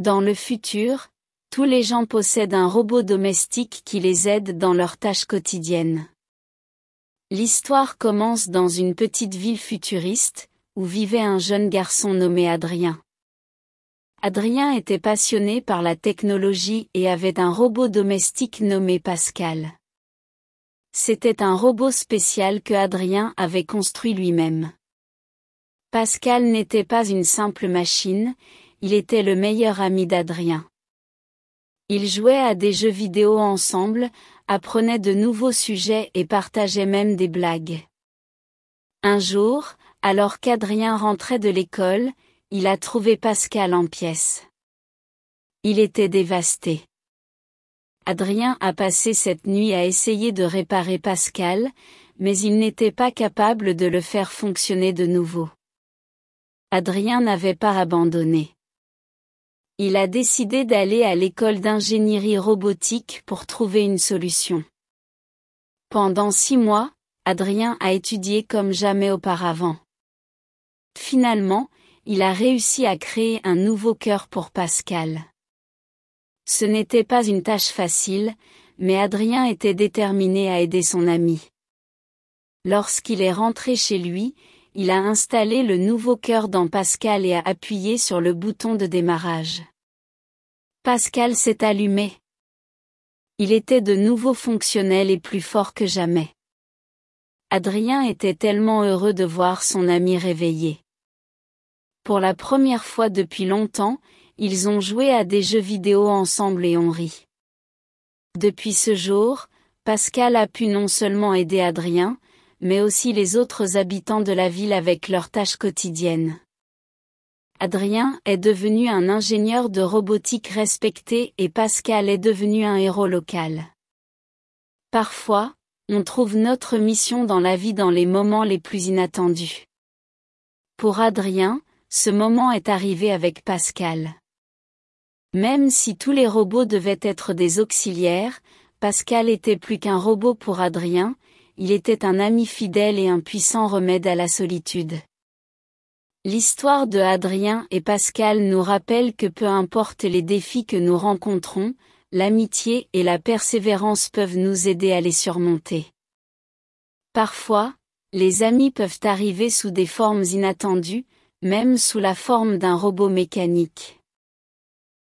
Dans le futur, tous les gens possèdent un robot domestique qui les aide dans leurs tâches quotidiennes. L'histoire commence dans une petite ville futuriste, où vivait un jeune garçon nommé Adrien. Adrien était passionné par la technologie et avait un robot domestique nommé Pascal. C'était un robot spécial que Adrien avait construit lui-même. Pascal n'était pas une simple machine, il était le meilleur ami d'Adrien. Ils jouaient à des jeux vidéo ensemble, apprenaient de nouveaux sujets et partageaient même des blagues. Un jour, alors qu'Adrien rentrait de l'école, il a trouvé Pascal en pièces. Il était dévasté. Adrien a passé cette nuit à essayer de réparer Pascal, mais il n'était pas capable de le faire fonctionner de nouveau. Adrien n'avait pas abandonné. Il a décidé d'aller à l'école d'ingénierie robotique pour trouver une solution. Pendant six mois, Adrien a étudié comme jamais auparavant. Finalement, il a réussi à créer un nouveau cœur pour Pascal. Ce n'était pas une tâche facile, mais Adrien était déterminé à aider son ami. Lorsqu'il est rentré chez lui, il a installé le nouveau cœur dans Pascal et a appuyé sur le bouton de démarrage. Pascal s'est allumé. Il était de nouveau fonctionnel et plus fort que jamais. Adrien était tellement heureux de voir son ami réveillé. Pour la première fois depuis longtemps, ils ont joué à des jeux vidéo ensemble et ont ri. Depuis ce jour, Pascal a pu non seulement aider Adrien, mais aussi les autres habitants de la ville avec leurs tâches quotidiennes. Adrien est devenu un ingénieur de robotique respecté et Pascal est devenu un héros local. Parfois, on trouve notre mission dans la vie dans les moments les plus inattendus. Pour Adrien, ce moment est arrivé avec Pascal. Même si tous les robots devaient être des auxiliaires, Pascal était plus qu'un robot pour Adrien, il était un ami fidèle et un puissant remède à la solitude. L'histoire de Adrien et Pascal nous rappelle que peu importe les défis que nous rencontrons, l'amitié et la persévérance peuvent nous aider à les surmonter. Parfois, les amis peuvent arriver sous des formes inattendues, même sous la forme d'un robot mécanique.